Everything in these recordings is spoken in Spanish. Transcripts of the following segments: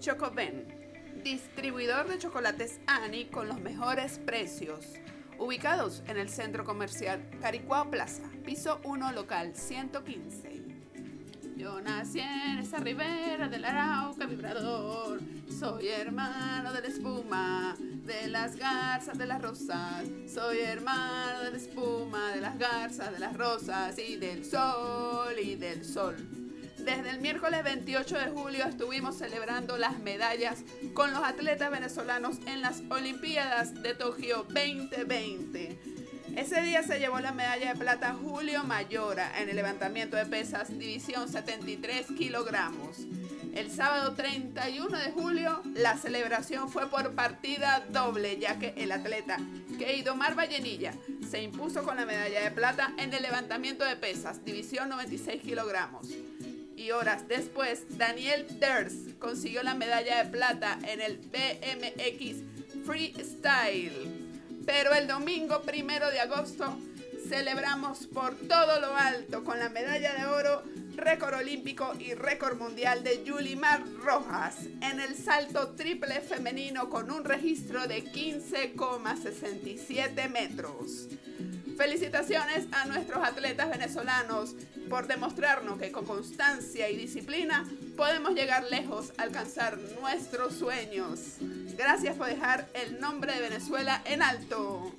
Chocoben, distribuidor de chocolates Ani con los mejores precios. Ubicados en el centro comercial Caricuao Plaza, piso 1 local 115. Yo nací en esa ribera del Arauca vibrador. Soy hermano de la espuma, de las garzas, de las rosas. Soy hermano de la espuma, de las garzas, de las rosas y del sol y del sol. Desde el miércoles 28 de julio estuvimos celebrando las medallas con los atletas venezolanos en las Olimpiadas de Tokio 2020. Ese día se llevó la medalla de plata Julio Mayora en el levantamiento de pesas división 73 kilogramos. El sábado 31 de julio la celebración fue por partida doble ya que el atleta Keidomar Vallenilla se impuso con la medalla de plata en el levantamiento de pesas división 96 kilogramos y horas después, Daniel Ders consiguió la medalla de plata en el BMX Freestyle. Pero el domingo primero de agosto celebramos por todo lo alto con la medalla de oro, récord olímpico y récord mundial de Yulimar Rojas en el salto triple femenino con un registro de 15,67 metros. Felicitaciones a nuestros atletas venezolanos por demostrarnos que con constancia y disciplina podemos llegar lejos, alcanzar nuestros sueños. Gracias por dejar el nombre de Venezuela en alto.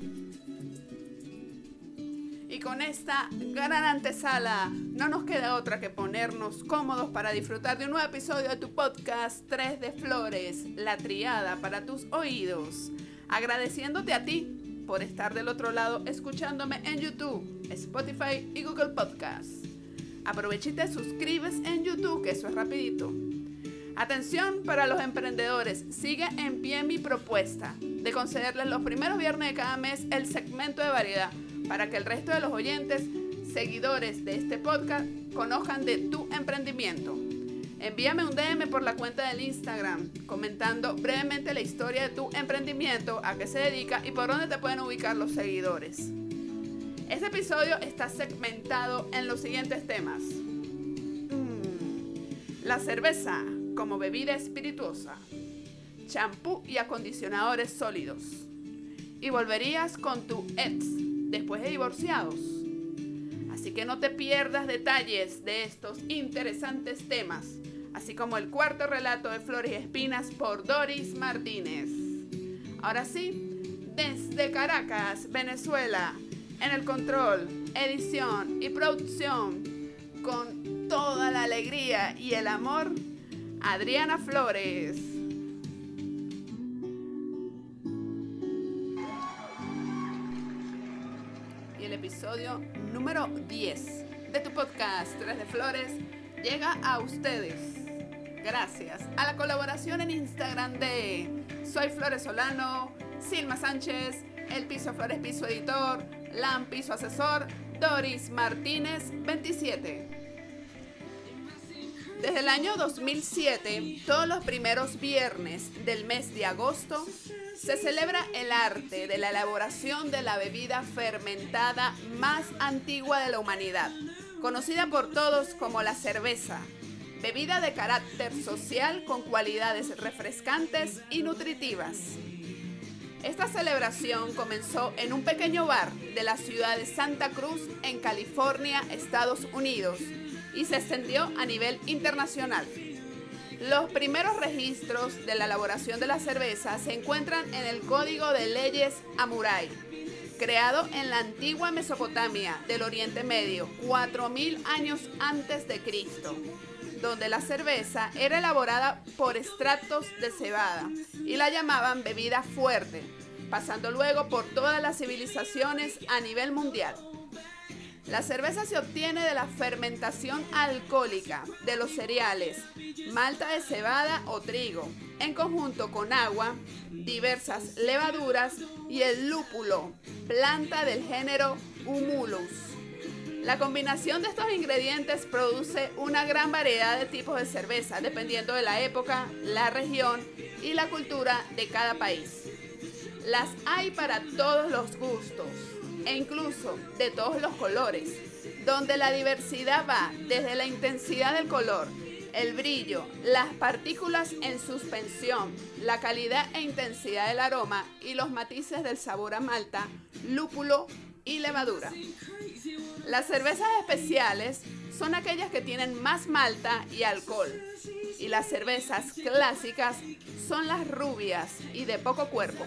Y con esta gran antesala, no nos queda otra que ponernos cómodos para disfrutar de un nuevo episodio de tu podcast 3 de Flores, la triada para tus oídos. Agradeciéndote a ti por estar del otro lado escuchándome en YouTube, Spotify y Google Podcasts. Aprovecha y te suscribes en YouTube, que eso es rapidito. Atención para los emprendedores, sigue en pie mi propuesta de concederles los primeros viernes de cada mes el segmento de variedad para que el resto de los oyentes, seguidores de este podcast, conozcan de tu emprendimiento. Envíame un DM por la cuenta del Instagram comentando brevemente la historia de tu emprendimiento, a qué se dedica y por dónde te pueden ubicar los seguidores. Este episodio está segmentado en los siguientes temas. Mm, la cerveza como bebida espirituosa. Champú y acondicionadores sólidos. Y volverías con tu ex después de divorciados. Así que no te pierdas detalles de estos interesantes temas así como el cuarto relato de Flores y Espinas por Doris Martínez. Ahora sí, desde Caracas, Venezuela, en el control, edición y producción, con toda la alegría y el amor, Adriana Flores. Y el episodio número 10 de tu podcast Tres de Flores llega a ustedes gracias a la colaboración en Instagram de Soy Flores Solano, Silma Sánchez, El Piso Flores Piso Editor, Lam Piso Asesor, Doris Martínez 27. Desde el año 2007, todos los primeros viernes del mes de agosto, se celebra el arte de la elaboración de la bebida fermentada más antigua de la humanidad, conocida por todos como la cerveza, bebida de carácter social con cualidades refrescantes y nutritivas. Esta celebración comenzó en un pequeño bar de la ciudad de Santa Cruz, en California, Estados Unidos, y se extendió a nivel internacional. Los primeros registros de la elaboración de la cerveza se encuentran en el Código de Leyes Amurai, creado en la antigua Mesopotamia del Oriente Medio, 4.000 años antes de Cristo donde la cerveza era elaborada por extractos de cebada y la llamaban bebida fuerte, pasando luego por todas las civilizaciones a nivel mundial. La cerveza se obtiene de la fermentación alcohólica de los cereales, malta de cebada o trigo, en conjunto con agua, diversas levaduras y el lúpulo, planta del género Humulus. La combinación de estos ingredientes produce una gran variedad de tipos de cerveza, dependiendo de la época, la región y la cultura de cada país. Las hay para todos los gustos e incluso de todos los colores, donde la diversidad va desde la intensidad del color, el brillo, las partículas en suspensión, la calidad e intensidad del aroma y los matices del sabor a malta, lúpulo y levadura. Las cervezas especiales son aquellas que tienen más malta y alcohol. Y las cervezas clásicas son las rubias y de poco cuerpo.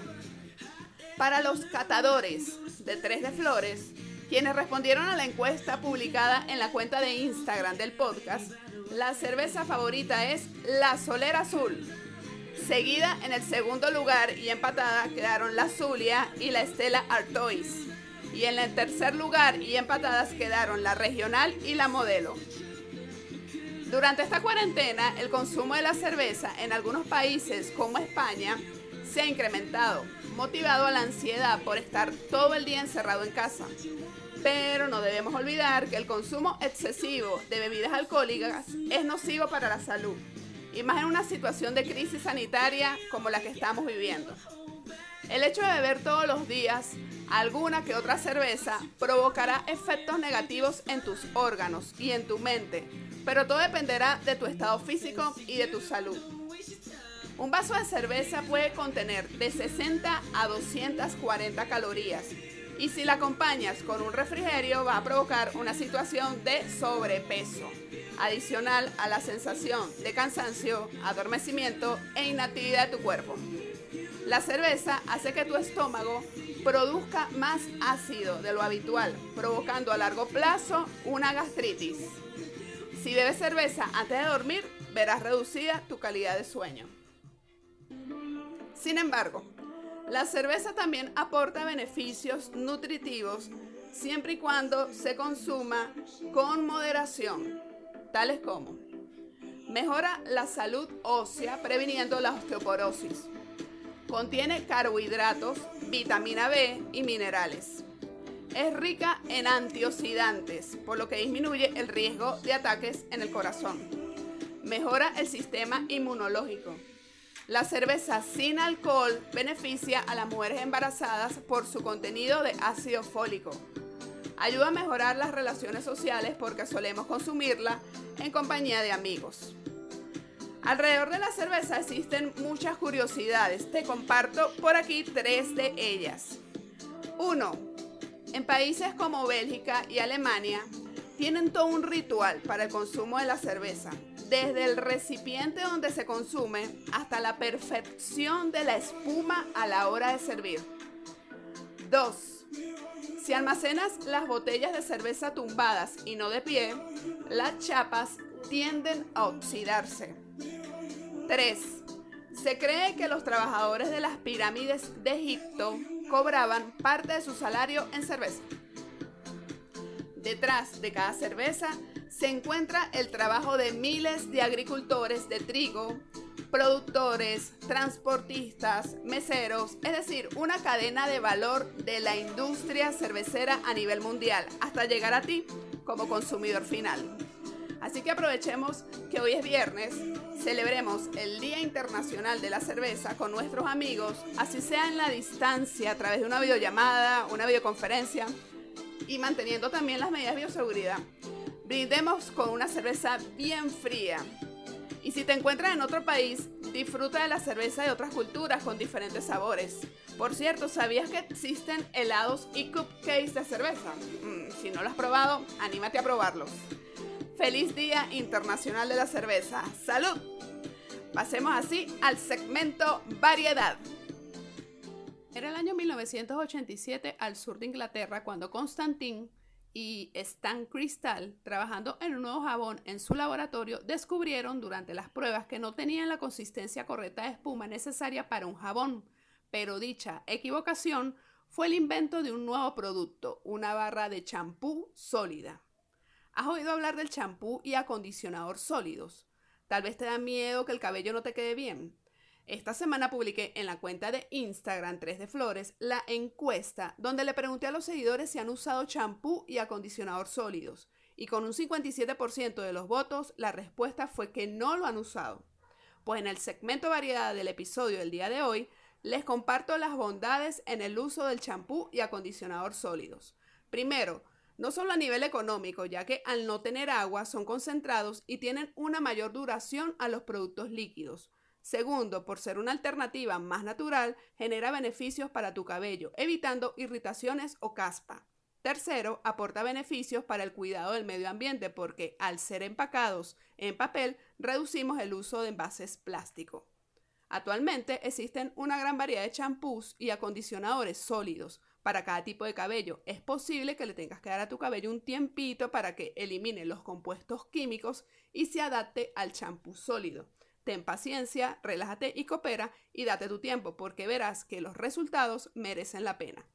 Para los catadores de Tres de Flores, quienes respondieron a la encuesta publicada en la cuenta de Instagram del podcast, la cerveza favorita es la Solera Azul. Seguida en el segundo lugar y empatada quedaron la Zulia y la Estela Artois. Y en el tercer lugar y empatadas quedaron la Regional y la Modelo. Durante esta cuarentena, el consumo de la cerveza en algunos países como España se ha incrementado, motivado a la ansiedad por estar todo el día encerrado en casa. Pero no debemos olvidar que el consumo excesivo de bebidas alcohólicas es nocivo para la salud, y más en una situación de crisis sanitaria como la que estamos viviendo. El hecho de beber todos los días alguna que otra cerveza provocará efectos negativos en tus órganos y en tu mente, pero todo dependerá de tu estado físico y de tu salud. Un vaso de cerveza puede contener de 60 a 240 calorías y si la acompañas con un refrigerio va a provocar una situación de sobrepeso, adicional a la sensación de cansancio, adormecimiento e inactividad de tu cuerpo. La cerveza hace que tu estómago produzca más ácido de lo habitual, provocando a largo plazo una gastritis. Si bebes cerveza antes de dormir, verás reducida tu calidad de sueño. Sin embargo, la cerveza también aporta beneficios nutritivos siempre y cuando se consuma con moderación, tales como mejora la salud ósea previniendo la osteoporosis. Contiene carbohidratos, vitamina B y minerales. Es rica en antioxidantes, por lo que disminuye el riesgo de ataques en el corazón. Mejora el sistema inmunológico la cerveza sin alcohol beneficia a las mujeres embarazadas por su contenido de ácido fólico. Ayuda a mejorar las relaciones sociales porque solemos consumirla en compañía de amigos. Alrededor de la cerveza existen muchas curiosidades. Te comparto por aquí tres de ellas. 1. En países como Bélgica y Alemania tienen todo un ritual para el consumo de la cerveza desde el recipiente donde se consume hasta la perfección de la espuma a la hora de servir. 2. Si almacenas las botellas de cerveza tumbadas y no de pie, las chapas tienden a oxidarse. 3. Se cree que los trabajadores de las pirámides de Egipto cobraban parte de su salario en cerveza. Detrás de cada cerveza se encuentra el trabajo de miles de agricultores de trigo, productores, transportistas, meseros, es decir, una cadena de valor de la industria cervecera a nivel mundial, hasta llegar a ti como consumidor final. Así que aprovechemos que hoy es viernes, celebremos el Día Internacional de la Cerveza con nuestros amigos, así sea en la distancia, a través de una videollamada, una videoconferencia, y manteniendo también las medidas de bioseguridad. Brindemos con una cerveza bien fría. Y si te encuentras en otro país, disfruta de la cerveza de otras culturas con diferentes sabores. Por cierto, ¿sabías que existen helados y cupcakes de cerveza? Mm, si no lo has probado, anímate a probarlos. Feliz Día Internacional de la Cerveza. ¡Salud! Pasemos así al segmento Variedad. Era el año 1987 al sur de Inglaterra cuando Constantin y Stan Crystal, trabajando en un nuevo jabón en su laboratorio, descubrieron durante las pruebas que no tenían la consistencia correcta de espuma necesaria para un jabón, pero dicha equivocación fue el invento de un nuevo producto, una barra de champú sólida. ¿Has oído hablar del champú y acondicionador sólidos? Tal vez te da miedo que el cabello no te quede bien. Esta semana publiqué en la cuenta de Instagram 3 de Flores la encuesta donde le pregunté a los seguidores si han usado champú y acondicionador sólidos y con un 57% de los votos la respuesta fue que no lo han usado. Pues en el segmento variedad del episodio del día de hoy les comparto las bondades en el uso del champú y acondicionador sólidos. Primero, no solo a nivel económico, ya que al no tener agua son concentrados y tienen una mayor duración a los productos líquidos. Segundo, por ser una alternativa más natural, genera beneficios para tu cabello, evitando irritaciones o caspa. Tercero, aporta beneficios para el cuidado del medio ambiente porque al ser empacados en papel reducimos el uso de envases plástico. Actualmente existen una gran variedad de champús y acondicionadores sólidos para cada tipo de cabello. Es posible que le tengas que dar a tu cabello un tiempito para que elimine los compuestos químicos y se adapte al champú sólido. Ten paciencia, relájate y coopera y date tu tiempo porque verás que los resultados merecen la pena.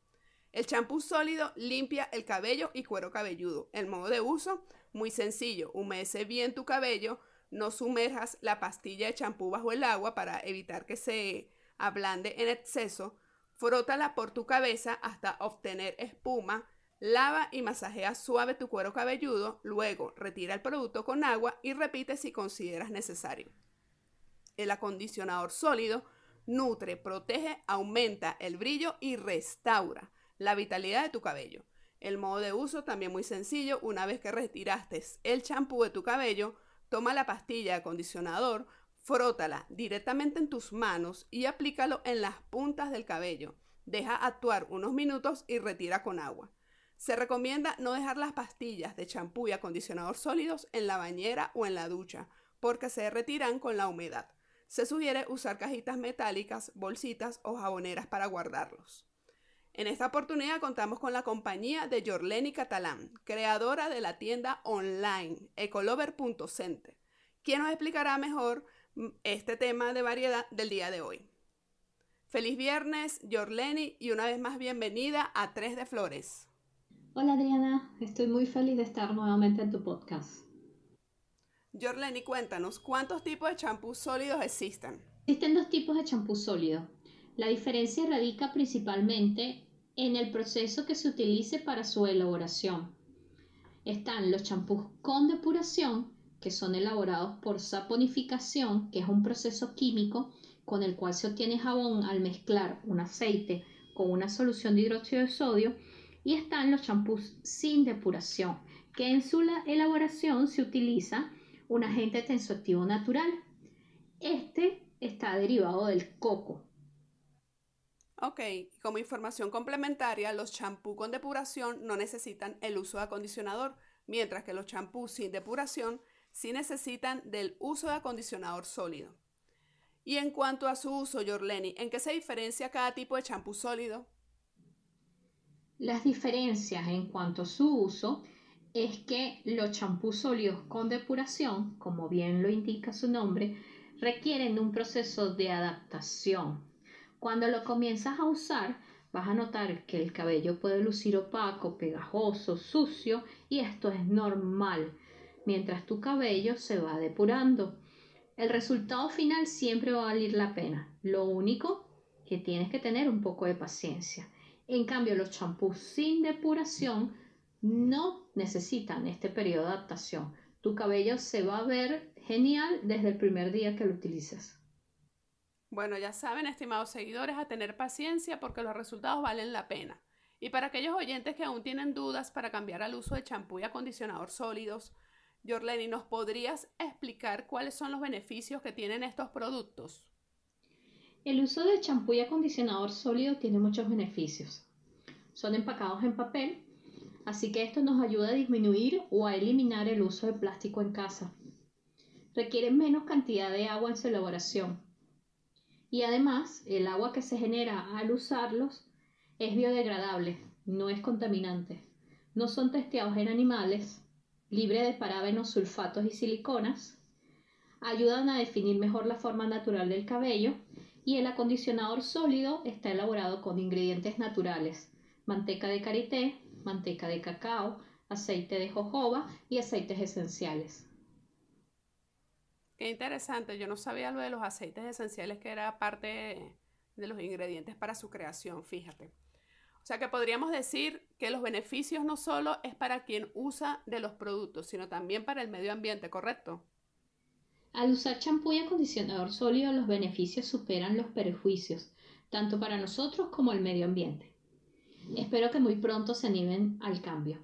El champú sólido limpia el cabello y cuero cabelludo. El modo de uso, muy sencillo, humedece bien tu cabello, no sumerjas la pastilla de champú bajo el agua para evitar que se ablande en exceso, frótala por tu cabeza hasta obtener espuma, lava y masajea suave tu cuero cabelludo, luego retira el producto con agua y repite si consideras necesario. El acondicionador sólido nutre, protege, aumenta el brillo y restaura la vitalidad de tu cabello. El modo de uso también muy sencillo. Una vez que retiraste el champú de tu cabello, toma la pastilla de acondicionador, frótala directamente en tus manos y aplícalo en las puntas del cabello. Deja actuar unos minutos y retira con agua. Se recomienda no dejar las pastillas de champú y acondicionador sólidos en la bañera o en la ducha, porque se retiran con la humedad. Se sugiere usar cajitas metálicas, bolsitas o jaboneras para guardarlos. En esta oportunidad contamos con la compañía de Jorleni Catalán, creadora de la tienda online ecolover.center, quien nos explicará mejor este tema de variedad del día de hoy. Feliz viernes, Jorleni, y una vez más bienvenida a Tres de Flores. Hola Adriana, estoy muy feliz de estar nuevamente en tu podcast. Jorleni, cuéntanos, ¿cuántos tipos de champús sólidos existen? Existen dos tipos de champú sólido. La diferencia radica principalmente en el proceso que se utilice para su elaboración. Están los champús con depuración, que son elaborados por saponificación, que es un proceso químico con el cual se obtiene jabón al mezclar un aceite con una solución de hidróxido de sodio. Y están los champús sin depuración, que en su elaboración se utiliza un agente tensoactivo natural. Este está derivado del coco. Ok, como información complementaria, los champús con depuración no necesitan el uso de acondicionador, mientras que los champús sin depuración sí necesitan del uso de acondicionador sólido. Y en cuanto a su uso, Jorleni, ¿en qué se diferencia cada tipo de champú sólido? Las diferencias en cuanto a su uso es que los champús sólidos con depuración, como bien lo indica su nombre, requieren un proceso de adaptación. Cuando lo comienzas a usar, vas a notar que el cabello puede lucir opaco, pegajoso, sucio y esto es normal mientras tu cabello se va depurando. El resultado final siempre va a valer la pena. Lo único que tienes que tener un poco de paciencia. En cambio, los champús sin depuración no necesitan este periodo de adaptación. Tu cabello se va a ver genial desde el primer día que lo utilices. Bueno, ya saben, estimados seguidores, a tener paciencia porque los resultados valen la pena. Y para aquellos oyentes que aún tienen dudas para cambiar al uso de champú y acondicionador sólidos, Jorleni, ¿nos podrías explicar cuáles son los beneficios que tienen estos productos? El uso de champú y acondicionador sólido tiene muchos beneficios. Son empacados en papel Así que esto nos ayuda a disminuir o a eliminar el uso de plástico en casa. Requieren menos cantidad de agua en su elaboración. Y además, el agua que se genera al usarlos es biodegradable, no es contaminante. No son testeados en animales, libre de parabenos, sulfatos y siliconas. Ayudan a definir mejor la forma natural del cabello y el acondicionador sólido está elaborado con ingredientes naturales, manteca de karité, manteca de cacao, aceite de jojoba y aceites esenciales. Qué interesante, yo no sabía lo de los aceites esenciales que era parte de los ingredientes para su creación, fíjate. O sea que podríamos decir que los beneficios no solo es para quien usa de los productos, sino también para el medio ambiente, ¿correcto? Al usar champú y acondicionador sólido, los beneficios superan los perjuicios, tanto para nosotros como el medio ambiente. Espero que muy pronto se animen al cambio.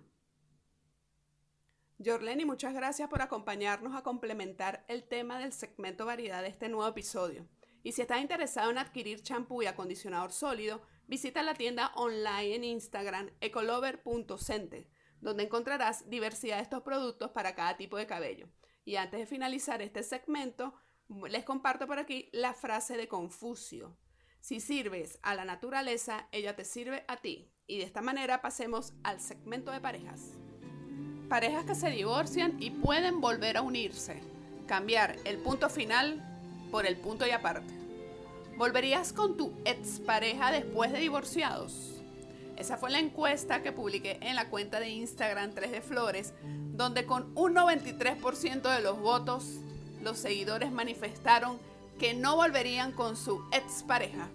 Jorleni, muchas gracias por acompañarnos a complementar el tema del segmento variedad de este nuevo episodio. Y si estás interesado en adquirir champú y acondicionador sólido, visita la tienda online en Instagram ecolover.cente, donde encontrarás diversidad de estos productos para cada tipo de cabello. Y antes de finalizar este segmento, les comparto por aquí la frase de Confucio. Si sirves a la naturaleza, ella te sirve a ti. Y de esta manera pasemos al segmento de parejas. Parejas que se divorcian y pueden volver a unirse. Cambiar el punto final por el punto y aparte. ¿Volverías con tu expareja después de divorciados? Esa fue la encuesta que publiqué en la cuenta de Instagram 3 de Flores, donde con un 93% de los votos, los seguidores manifestaron que no volverían con su expareja.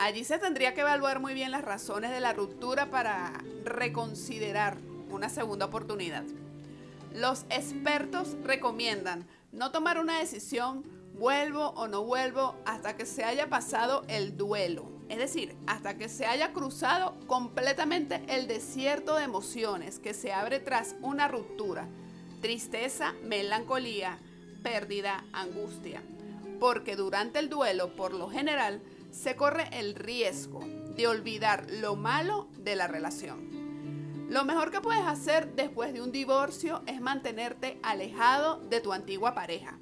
Allí se tendría que evaluar muy bien las razones de la ruptura para reconsiderar una segunda oportunidad. Los expertos recomiendan no tomar una decisión, vuelvo o no vuelvo, hasta que se haya pasado el duelo. Es decir, hasta que se haya cruzado completamente el desierto de emociones que se abre tras una ruptura. Tristeza, melancolía, pérdida, angustia. Porque durante el duelo, por lo general, se corre el riesgo de olvidar lo malo de la relación. Lo mejor que puedes hacer después de un divorcio es mantenerte alejado de tu antigua pareja.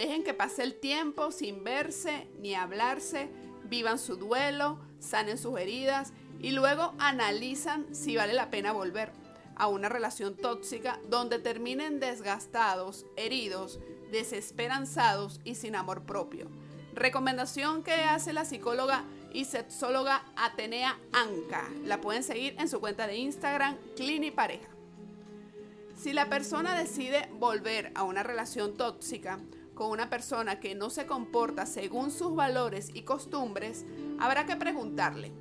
Dejen que pase el tiempo sin verse ni hablarse, vivan su duelo, sanen sus heridas y luego analizan si vale la pena volver a una relación tóxica donde terminen desgastados, heridos, desesperanzados y sin amor propio. Recomendación que hace la psicóloga y sexóloga Atenea Anca. La pueden seguir en su cuenta de Instagram, Pareja. Si la persona decide volver a una relación tóxica con una persona que no se comporta según sus valores y costumbres, habrá que preguntarle,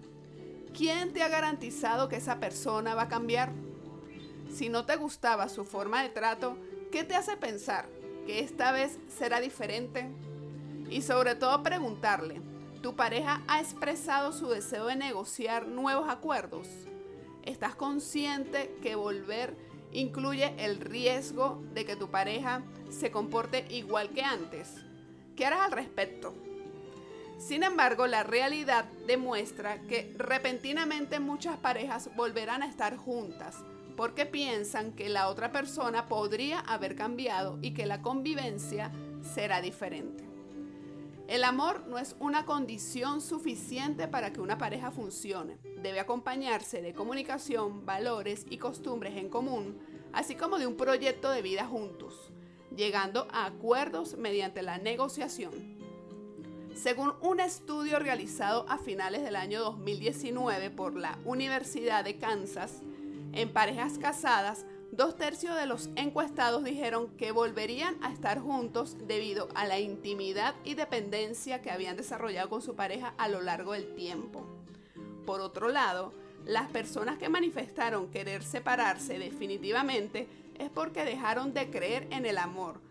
¿quién te ha garantizado que esa persona va a cambiar? Si no te gustaba su forma de trato, ¿qué te hace pensar que esta vez será diferente? Y sobre todo preguntarle, ¿Tu pareja ha expresado su deseo de negociar nuevos acuerdos? ¿Estás consciente que volver incluye el riesgo de que tu pareja se comporte igual que antes? ¿Qué harás al respecto? Sin embargo, la realidad demuestra que repentinamente muchas parejas volverán a estar juntas porque piensan que la otra persona podría haber cambiado y que la convivencia será diferente. El amor no es una condición suficiente para que una pareja funcione. Debe acompañarse de comunicación, valores y costumbres en común, así como de un proyecto de vida juntos, llegando a acuerdos mediante la negociación. Según un estudio realizado a finales del año 2019 por la Universidad de Kansas, en parejas casadas Dos tercios de los encuestados dijeron que volverían a estar juntos debido a la intimidad y dependencia que habían desarrollado con su pareja a lo largo del tiempo. Por otro lado, las personas que manifestaron querer separarse definitivamente es porque dejaron de creer en el amor,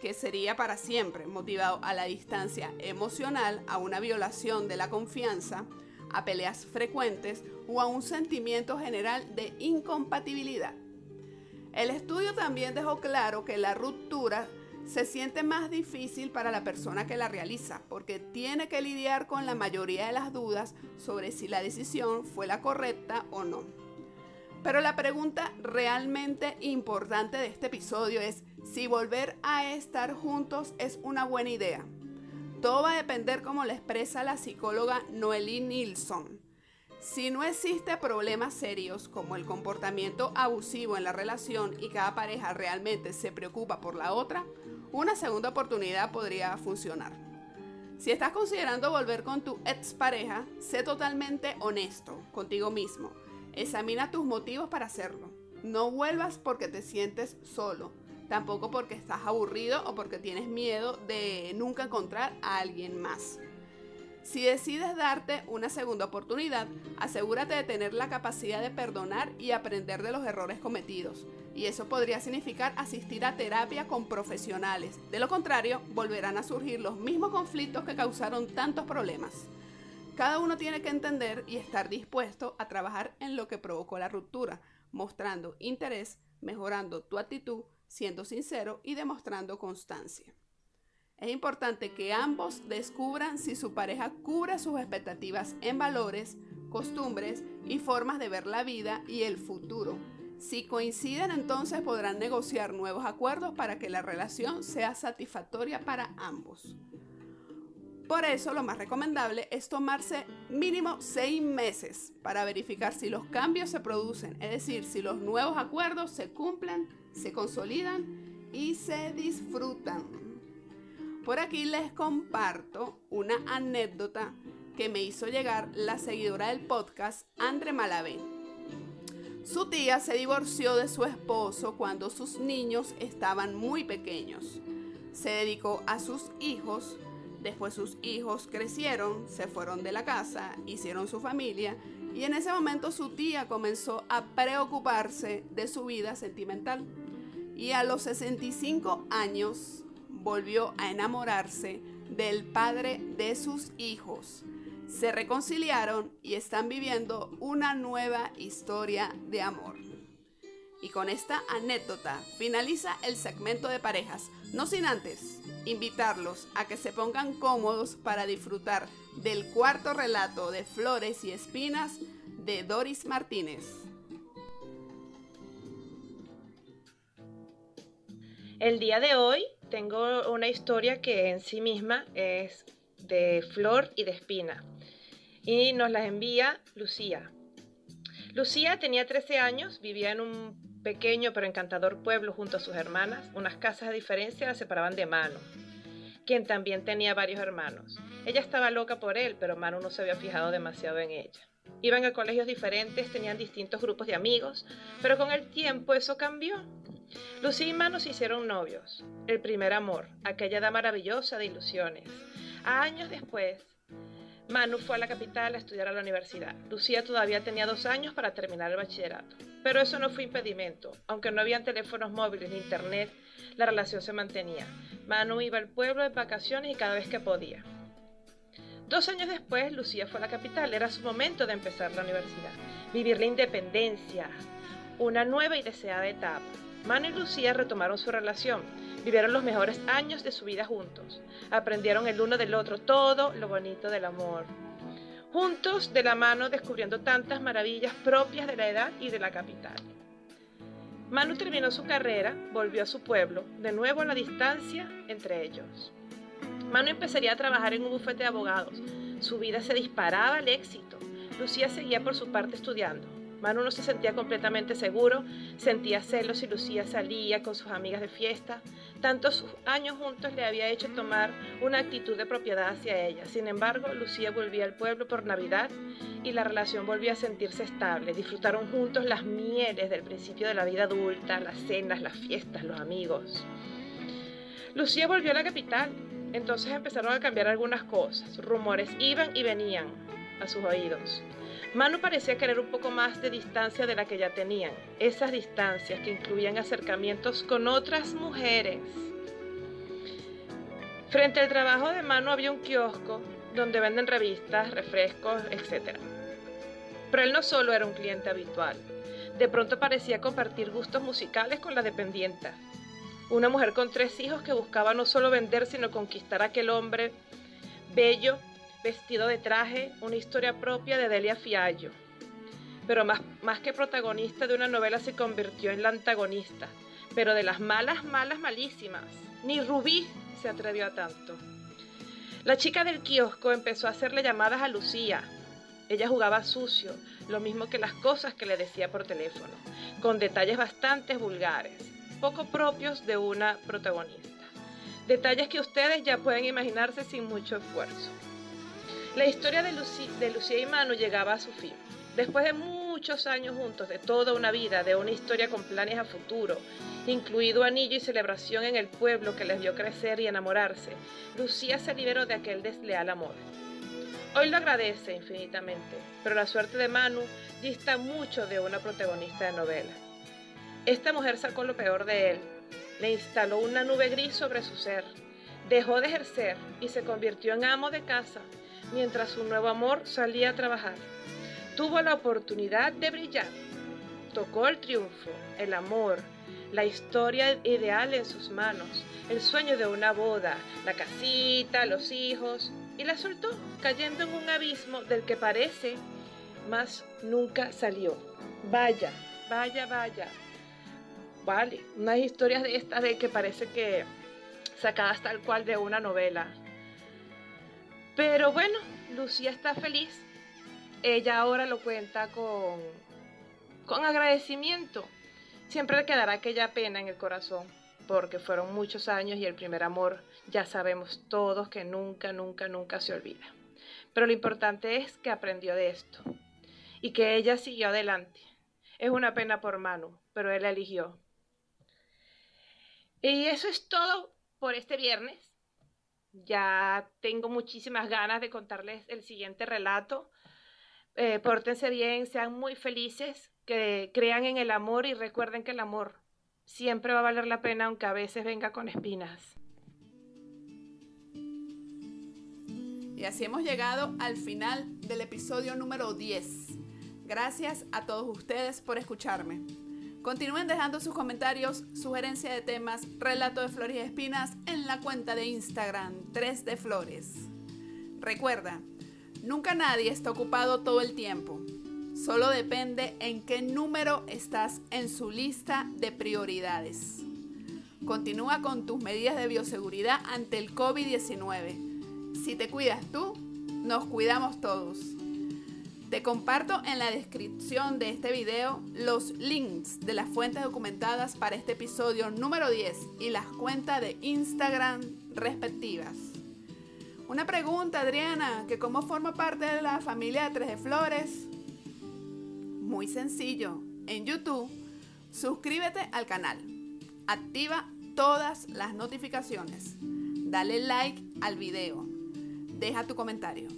que sería para siempre, motivado a la distancia emocional, a una violación de la confianza, a peleas frecuentes o a un sentimiento general de incompatibilidad. El estudio también dejó claro que la ruptura se siente más difícil para la persona que la realiza, porque tiene que lidiar con la mayoría de las dudas sobre si la decisión fue la correcta o no. Pero la pregunta realmente importante de este episodio es si volver a estar juntos es una buena idea. Todo va a depender como lo expresa la psicóloga Noelie Nilsson. Si no existe problemas serios como el comportamiento abusivo en la relación y cada pareja realmente se preocupa por la otra, una segunda oportunidad podría funcionar. Si estás considerando volver con tu expareja, sé totalmente honesto contigo mismo. Examina tus motivos para hacerlo. No vuelvas porque te sientes solo, tampoco porque estás aburrido o porque tienes miedo de nunca encontrar a alguien más. Si decides darte una segunda oportunidad, asegúrate de tener la capacidad de perdonar y aprender de los errores cometidos. Y eso podría significar asistir a terapia con profesionales. De lo contrario, volverán a surgir los mismos conflictos que causaron tantos problemas. Cada uno tiene que entender y estar dispuesto a trabajar en lo que provocó la ruptura, mostrando interés, mejorando tu actitud, siendo sincero y demostrando constancia. Es importante que ambos descubran si su pareja cubre sus expectativas en valores, costumbres y formas de ver la vida y el futuro. Si coinciden entonces podrán negociar nuevos acuerdos para que la relación sea satisfactoria para ambos. Por eso lo más recomendable es tomarse mínimo seis meses para verificar si los cambios se producen, es decir, si los nuevos acuerdos se cumplen, se consolidan y se disfrutan. Por aquí les comparto una anécdota que me hizo llegar la seguidora del podcast, Andre Malavé. Su tía se divorció de su esposo cuando sus niños estaban muy pequeños. Se dedicó a sus hijos Después sus hijos crecieron, se fueron de la casa, hicieron su familia y en ese momento su tía comenzó a preocuparse de su vida sentimental. Y a los 65 años volvió a enamorarse del padre de sus hijos. Se reconciliaron y están viviendo una nueva historia de amor. Y con esta anécdota finaliza el segmento de parejas, no sin antes invitarlos a que se pongan cómodos para disfrutar del cuarto relato de Flores y Espinas de Doris Martínez. El día de hoy tengo una historia que en sí misma es de flor y de espina y nos la envía Lucía. Lucía tenía 13 años, vivía en un pequeño pero encantador pueblo junto a sus hermanas, unas casas de diferencia la separaban de Manu, quien también tenía varios hermanos. Ella estaba loca por él, pero Manu no se había fijado demasiado en ella. Iban a colegios diferentes, tenían distintos grupos de amigos, pero con el tiempo eso cambió. Lucía y Manu se hicieron novios, el primer amor, aquella edad maravillosa de ilusiones. A años después, Manu fue a la capital a estudiar a la universidad. Lucía todavía tenía dos años para terminar el bachillerato. Pero eso no fue impedimento. Aunque no habían teléfonos móviles ni internet, la relación se mantenía. Manu iba al pueblo de vacaciones y cada vez que podía. Dos años después, Lucía fue a la capital. Era su momento de empezar la universidad. Vivir la independencia. Una nueva y deseada etapa. Manu y Lucía retomaron su relación. Vivieron los mejores años de su vida juntos. Aprendieron el uno del otro todo lo bonito del amor juntos de la mano descubriendo tantas maravillas propias de la edad y de la capital. Manu terminó su carrera, volvió a su pueblo, de nuevo a la distancia entre ellos. Manu empezaría a trabajar en un bufete de abogados. Su vida se disparaba al éxito. Lucía seguía por su parte estudiando. Manu no se sentía completamente seguro, sentía celos y Lucía salía con sus amigas de fiesta. Tantos años juntos le había hecho tomar una actitud de propiedad hacia ella. Sin embargo, Lucía volvía al pueblo por Navidad y la relación volvía a sentirse estable. Disfrutaron juntos las mieles del principio de la vida adulta, las cenas, las fiestas, los amigos. Lucía volvió a la capital, entonces empezaron a cambiar algunas cosas. Rumores iban y venían a sus oídos. Manu parecía querer un poco más de distancia de la que ya tenían, esas distancias que incluían acercamientos con otras mujeres. Frente al trabajo de Manu había un kiosco donde venden revistas, refrescos, etc. Pero él no solo era un cliente habitual, de pronto parecía compartir gustos musicales con la dependienta. Una mujer con tres hijos que buscaba no solo vender, sino conquistar a aquel hombre bello vestido de traje, una historia propia de Delia Fiallo. Pero más, más que protagonista de una novela se convirtió en la antagonista, pero de las malas, malas, malísimas. Ni Rubí se atrevió a tanto. La chica del kiosco empezó a hacerle llamadas a Lucía. Ella jugaba sucio, lo mismo que las cosas que le decía por teléfono, con detalles bastante vulgares, poco propios de una protagonista. Detalles que ustedes ya pueden imaginarse sin mucho esfuerzo. La historia de, Lucía y Manu llegaba a su fin. Después de muchos años juntos, de toda una vida, de una historia con planes a futuro, incluido anillo y celebración en el pueblo que les vio crecer y enamorarse, Lucía se liberó de aquel desleal amor. Hoy lo agradece infinitamente, pero la suerte de Manu dista mucho de una protagonista de novela. Esta mujer sacó lo peor de él, le instaló una nube gris sobre su ser, dejó de ejercer y se convirtió en amo de casa mientras su nuevo amor salía a trabajar. Tuvo la oportunidad de brillar. tocó el triunfo, el amor, la historia ideal en sus manos, el sueño de una boda, la casita, los hijos, y la soltó, cayendo en un abismo del que parece, más nunca salió. Vaya, vaya, vaya. Vale, unas historias de estas de que parece que sacadas tal cual de una novela. Pero bueno, Lucía está feliz. Ella ahora lo cuenta con, con agradecimiento. Siempre le quedará aquella pena en el corazón, porque fueron muchos años y el primer amor ya sabemos todos que nunca, nunca, nunca se olvida. Pero lo importante es que aprendió de esto y que ella siguió adelante. Es una pena por Manu, pero él eligió. Y eso es todo por este viernes. Ya tengo muchísimas ganas de contarles el siguiente relato. Eh, pórtense bien, sean muy felices, que crean en el amor y recuerden que el amor siempre va a valer la pena aunque a veces venga con espinas. Y así hemos llegado al final del episodio número 10. Gracias a todos ustedes por escucharme. Continúen dejando sus comentarios, sugerencia de temas, relato de flores y espinas en la cuenta de Instagram 3 de Flores. Recuerda, nunca nadie está ocupado todo el tiempo. Solo depende en qué número estás en su lista de prioridades. Continúa con tus medidas de bioseguridad ante el COVID-19. Si te cuidas tú, nos cuidamos todos. Te comparto en la descripción de este video los links de las fuentes documentadas para este episodio número 10 y las cuentas de Instagram respectivas. Una pregunta, Adriana, que cómo forma parte de la familia de Tres de Flores. Muy sencillo, en YouTube, suscríbete al canal, activa todas las notificaciones, dale like al video, deja tu comentario.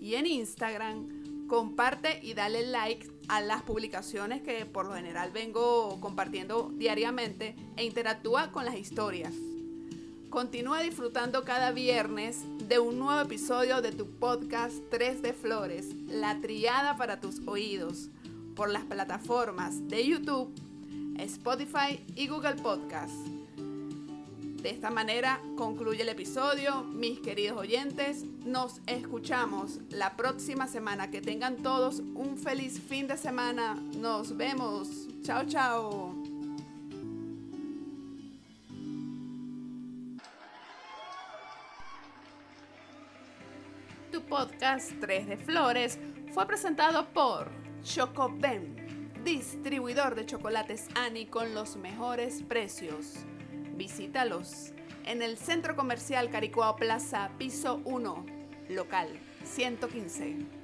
Y en Instagram, comparte y dale like a las publicaciones que por lo general vengo compartiendo diariamente e interactúa con las historias. Continúa disfrutando cada viernes de un nuevo episodio de tu podcast 3 de Flores, la triada para tus oídos, por las plataformas de YouTube, Spotify y Google Podcast. De esta manera concluye el episodio, mis queridos oyentes. Nos escuchamos la próxima semana. Que tengan todos un feliz fin de semana. Nos vemos. Chao, chao. Tu podcast 3 de Flores fue presentado por Chocoben, distribuidor de chocolates Ani con los mejores precios. Visítalos en el Centro Comercial Caricuao Plaza, piso 1, local 115.